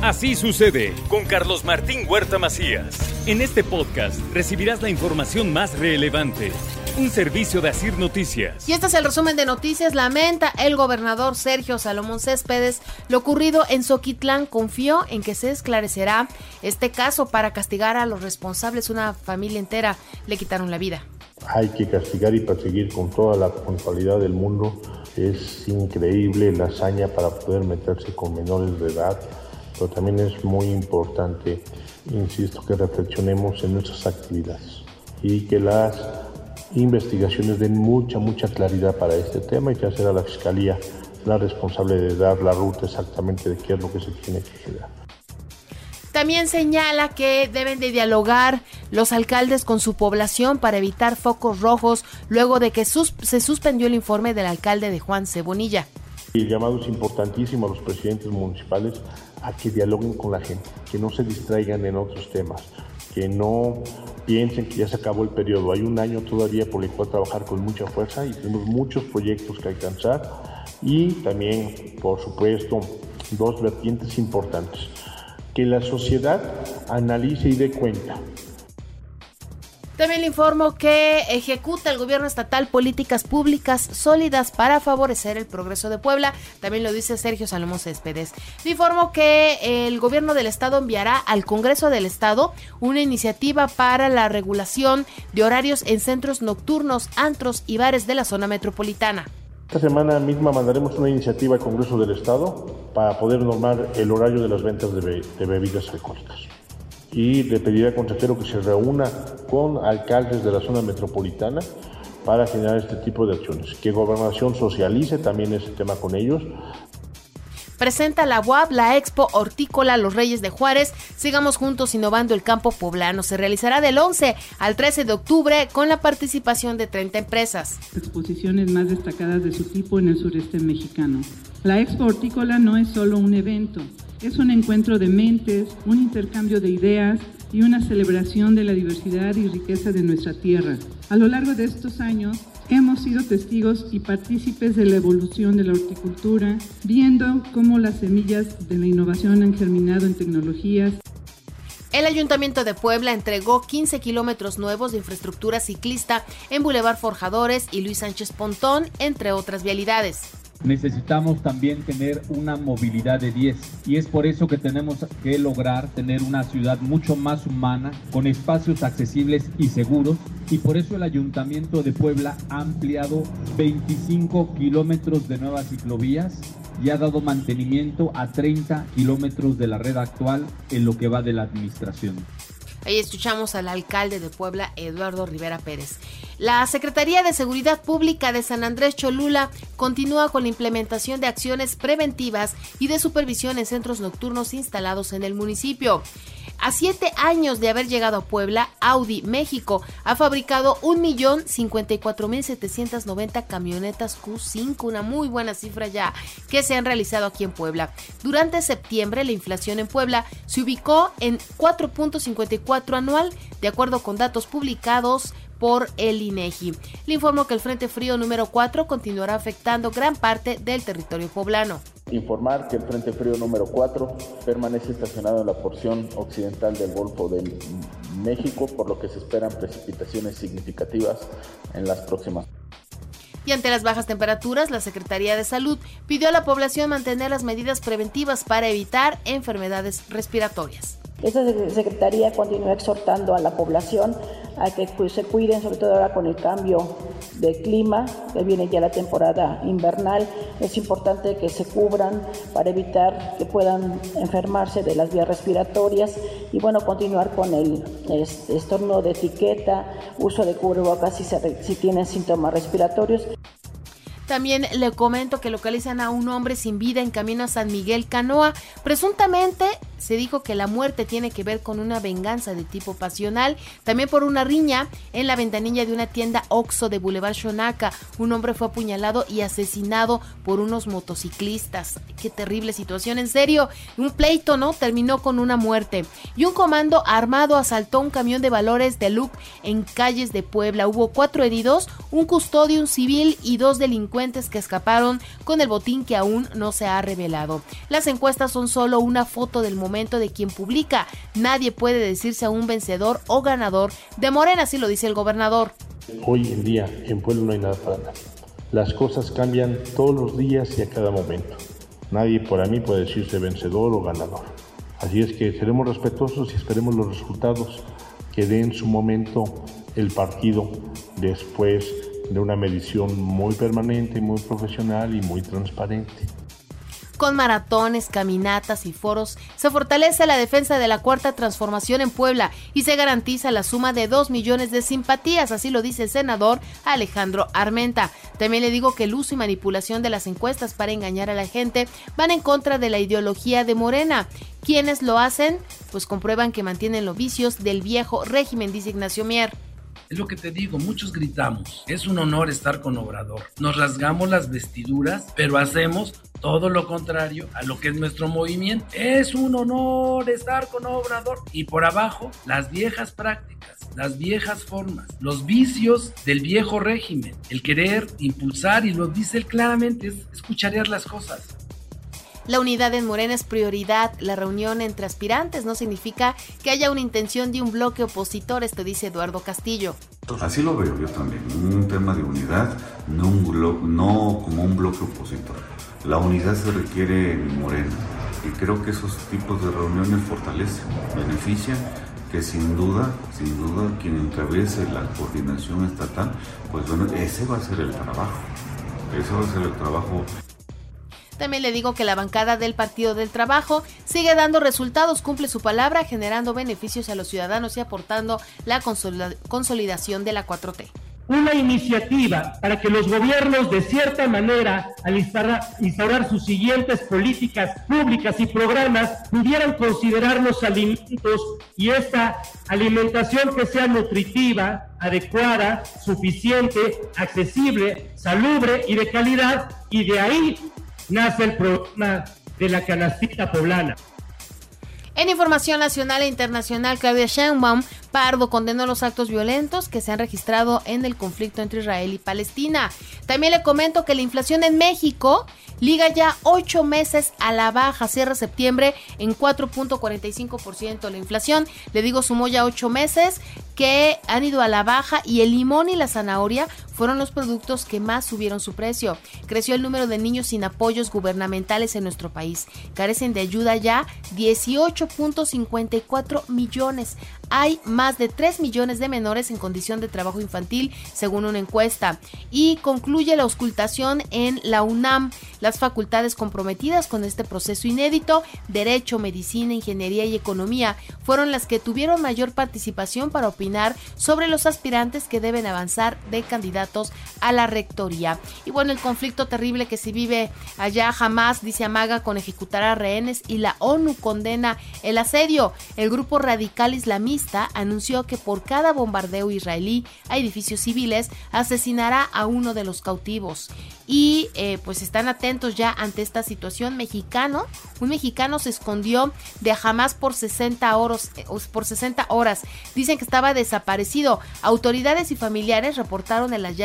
Así sucede con Carlos Martín Huerta Macías. En este podcast recibirás la información más relevante. Un servicio de Asir Noticias. Y este es el resumen de noticias. Lamenta el gobernador Sergio Salomón Céspedes lo ocurrido en Soquitlán. Confió en que se esclarecerá este caso para castigar a los responsables. Una familia entera le quitaron la vida. Hay que castigar y perseguir con toda la responsabilidad del mundo. Es increíble la hazaña para poder meterse con menores de edad pero también es muy importante, insisto, que reflexionemos en nuestras actividades y que las investigaciones den mucha, mucha claridad para este tema y que a la Fiscalía la responsable de dar la ruta exactamente de qué es lo que se tiene que generar. También señala que deben de dialogar los alcaldes con su población para evitar focos rojos luego de que se suspendió el informe del alcalde de Juan Cebonilla. El llamado es importantísimo a los presidentes municipales a que dialoguen con la gente, que no se distraigan en otros temas, que no piensen que ya se acabó el periodo. Hay un año todavía por el cual trabajar con mucha fuerza y tenemos muchos proyectos que alcanzar y también, por supuesto, dos vertientes importantes. Que la sociedad analice y dé cuenta también le informo que ejecuta el gobierno estatal políticas públicas sólidas para favorecer el progreso de Puebla. También lo dice Sergio Salomón Céspedes. Le informo que el gobierno del estado enviará al Congreso del Estado una iniciativa para la regulación de horarios en centros nocturnos, antros y bares de la zona metropolitana. Esta semana misma mandaremos una iniciativa al Congreso del Estado para poder normar el horario de las ventas de, de bebidas alcohólicas y le pediré al consejero que se reúna con alcaldes de la zona metropolitana para generar este tipo de acciones. Que Gobernación socialice también ese tema con ellos. Presenta la UAB, la Expo Hortícola Los Reyes de Juárez. Sigamos juntos innovando el campo poblano. Se realizará del 11 al 13 de octubre con la participación de 30 empresas. Exposiciones más destacadas de su tipo en el sureste mexicano. La Expo Hortícola no es solo un evento es un encuentro de mentes, un intercambio de ideas y una celebración de la diversidad y riqueza de nuestra tierra. A lo largo de estos años, hemos sido testigos y partícipes de la evolución de la horticultura, viendo cómo las semillas de la innovación han germinado en tecnologías. El Ayuntamiento de Puebla entregó 15 kilómetros nuevos de infraestructura ciclista en Boulevard Forjadores y Luis Sánchez Pontón, entre otras vialidades necesitamos también tener una movilidad de 10 y es por eso que tenemos que lograr tener una ciudad mucho más humana, con espacios accesibles y seguros y por eso el Ayuntamiento de Puebla ha ampliado 25 kilómetros de nuevas ciclovías y ha dado mantenimiento a 30 kilómetros de la red actual en lo que va de la administración. Ahí escuchamos al alcalde de Puebla, Eduardo Rivera Pérez. La Secretaría de Seguridad Pública de San Andrés Cholula continúa con la implementación de acciones preventivas y de supervisión en centros nocturnos instalados en el municipio. A siete años de haber llegado a Puebla, Audi México ha fabricado 1.054.790 camionetas Q5, una muy buena cifra ya que se han realizado aquí en Puebla. Durante septiembre, la inflación en Puebla se ubicó en 4.54 anual, de acuerdo con datos publicados por el INEGI. Le informo que el Frente Frío número 4 continuará afectando gran parte del territorio poblano. Informar que el Frente Frío número 4 permanece estacionado en la porción occidental del Golfo de México, por lo que se esperan precipitaciones significativas en las próximas y ante las bajas temperaturas, la Secretaría de Salud pidió a la población mantener las medidas preventivas para evitar enfermedades respiratorias. Esta Secretaría continúa exhortando a la población a que se cuiden, sobre todo ahora con el cambio de clima, que viene ya la temporada invernal. Es importante que se cubran para evitar que puedan enfermarse de las vías respiratorias y bueno, continuar con el estorno de etiqueta, uso de cubrebocas si, si tienen síntomas respiratorios. También le comento que localizan a un hombre sin vida en camino a San Miguel Canoa. Presuntamente se dijo que la muerte tiene que ver con una venganza de tipo pasional, también por una riña en la ventanilla de una tienda Oxo de Boulevard Shonaka. Un hombre fue apuñalado y asesinado por unos motociclistas. Qué terrible situación, en serio. Un pleito, ¿no? Terminó con una muerte. Y un comando armado asaltó un camión de valores de LUC en calles de Puebla. Hubo cuatro heridos, un custodio, un civil y dos delincuentes que escaparon con el botín que aún no se ha revelado. Las encuestas son solo una foto del momento momento de quien publica. Nadie puede decirse a un vencedor o ganador de Morena, así lo dice el gobernador. Hoy en día en Puebla no hay nada para nadie. Las cosas cambian todos los días y a cada momento. Nadie por mí puede decirse vencedor o ganador. Así es que seremos respetuosos y esperemos los resultados que dé en su momento el partido después de una medición muy permanente, muy profesional y muy transparente. Con maratones, caminatas y foros, se fortalece la defensa de la cuarta transformación en Puebla y se garantiza la suma de 2 millones de simpatías, así lo dice el senador Alejandro Armenta. También le digo que el uso y manipulación de las encuestas para engañar a la gente van en contra de la ideología de Morena. Quienes lo hacen, pues comprueban que mantienen los vicios del viejo régimen, dice Ignacio Mier. Es lo que te digo, muchos gritamos, es un honor estar con Obrador. Nos rasgamos las vestiduras, pero hacemos todo lo contrario a lo que es nuestro movimiento. Es un honor estar con Obrador. Y por abajo, las viejas prácticas, las viejas formas, los vicios del viejo régimen, el querer impulsar, y lo dice él claramente, es escucharear las cosas. La unidad en Morena es prioridad. La reunión entre aspirantes no significa que haya una intención de un bloque opositor, esto dice Eduardo Castillo. Así lo veo yo también, un tema de unidad, no, un no como un bloque opositor. La unidad se requiere en Morena y creo que esos tipos de reuniones fortalecen, benefician, que sin duda, sin duda, quien encabece la coordinación estatal, pues bueno, ese va a ser el trabajo, ese va a ser el trabajo. También le digo que la bancada del Partido del Trabajo sigue dando resultados, cumple su palabra, generando beneficios a los ciudadanos y aportando la consolidación de la 4T una iniciativa para que los gobiernos, de cierta manera, al instaurar, sus siguientes políticas públicas y programas, pudieran considerar los alimentos y esta alimentación que sea nutritiva, adecuada, suficiente, accesible, salubre y de calidad, y de ahí nace el problema de la canastita poblana. En información nacional e internacional, Claudia Sheinbaum Pardo condenó los actos violentos que se han registrado en el conflicto entre Israel y Palestina. También le comento que la inflación en México liga ya ocho meses a la baja, cierra septiembre en 4.45%. La inflación, le digo, sumó ya ocho meses que han ido a la baja y el limón y la zanahoria fueron los productos que más subieron su precio. Creció el número de niños sin apoyos gubernamentales en nuestro país. Carecen de ayuda ya 18.54 millones hay más de 3 millones de menores en condición de trabajo infantil, según una encuesta. Y concluye la auscultación en la UNAM. Las facultades comprometidas con este proceso inédito, Derecho, Medicina, Ingeniería y Economía, fueron las que tuvieron mayor participación para opinar sobre los aspirantes que deben avanzar de a la rectoría. Y bueno, el conflicto terrible que se vive allá jamás, dice Amaga, con ejecutar a rehenes y la ONU condena el asedio. El grupo radical islamista anunció que por cada bombardeo israelí a edificios civiles asesinará a uno de los cautivos. Y eh, pues están atentos ya ante esta situación. Mexicano, un mexicano se escondió de Hamas por 60 horas. Eh, por 60 horas. Dicen que estaba desaparecido. Autoridades y familiares reportaron el hallazgo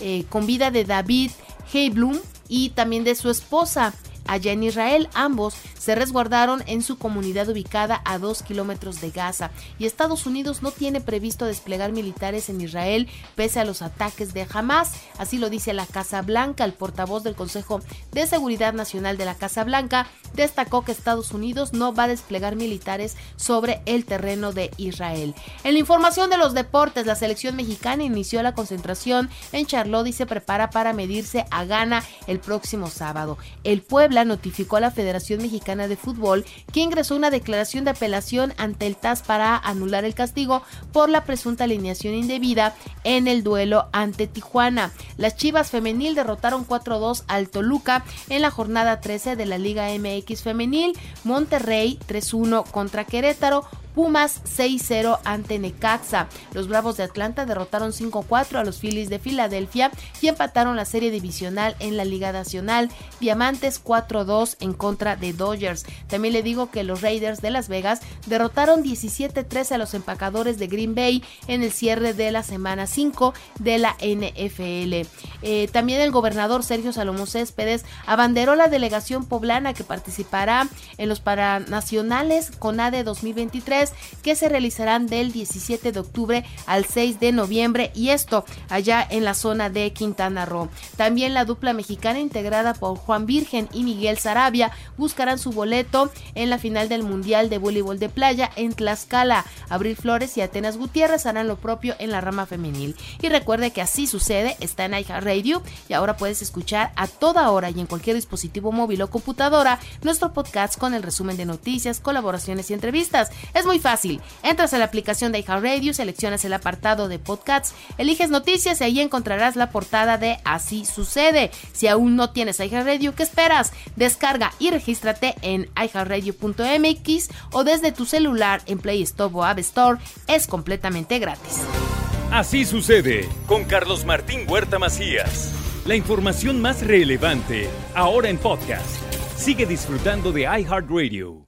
eh, con vida de David Heiblum y también de su esposa allá en Israel. Ambos se resguardaron en su comunidad ubicada a dos kilómetros de Gaza y Estados Unidos no tiene previsto desplegar militares en Israel pese a los ataques de Hamas. Así lo dice la Casa Blanca. El portavoz del Consejo de Seguridad Nacional de la Casa Blanca destacó que Estados Unidos no va a desplegar militares sobre el terreno de Israel. En la información de los deportes, la selección mexicana inició la concentración en Charlotte y se prepara para medirse a Ghana el próximo sábado. El pueblo notificó a la Federación Mexicana de Fútbol que ingresó una declaración de apelación ante el TAS para anular el castigo por la presunta alineación indebida en el duelo ante Tijuana. Las Chivas Femenil derrotaron 4-2 al Toluca en la jornada 13 de la Liga MX Femenil, Monterrey 3-1 contra Querétaro, Pumas 6-0 ante Necaxa. Los Bravos de Atlanta derrotaron 5-4 a los Phillies de Filadelfia y empataron la serie divisional en la Liga Nacional. Diamantes 4-2 en contra de Dodgers. También le digo que los Raiders de Las Vegas derrotaron 17-3 a los empacadores de Green Bay en el cierre de la semana 5 de la NFL. Eh, también el gobernador Sergio Salomón Céspedes abanderó la delegación poblana que participará en los Paranacionales CONADE 2023 que se realizarán del 17 de octubre al 6 de noviembre y esto allá en la zona de Quintana Roo. También la dupla mexicana integrada por Juan Virgen y Miguel Sarabia buscarán su boleto en la final del Mundial de Voleibol de Playa en Tlaxcala. Abril Flores y Atenas Gutiérrez harán lo propio en la rama femenil. Y recuerde que así sucede, está en Radio y ahora puedes escuchar a toda hora y en cualquier dispositivo móvil o computadora nuestro podcast con el resumen de noticias, colaboraciones y entrevistas. Es muy fácil. Entras a la aplicación de iHeartRadio, seleccionas el apartado de podcasts, eliges noticias y ahí encontrarás la portada de Así sucede. Si aún no tienes iHeartRadio, ¿qué esperas? Descarga y regístrate en iHeartRadio.mx o desde tu celular en Play Store o App Store. Es completamente gratis. Así sucede con Carlos Martín Huerta Macías. La información más relevante ahora en podcast. Sigue disfrutando de iHeartRadio.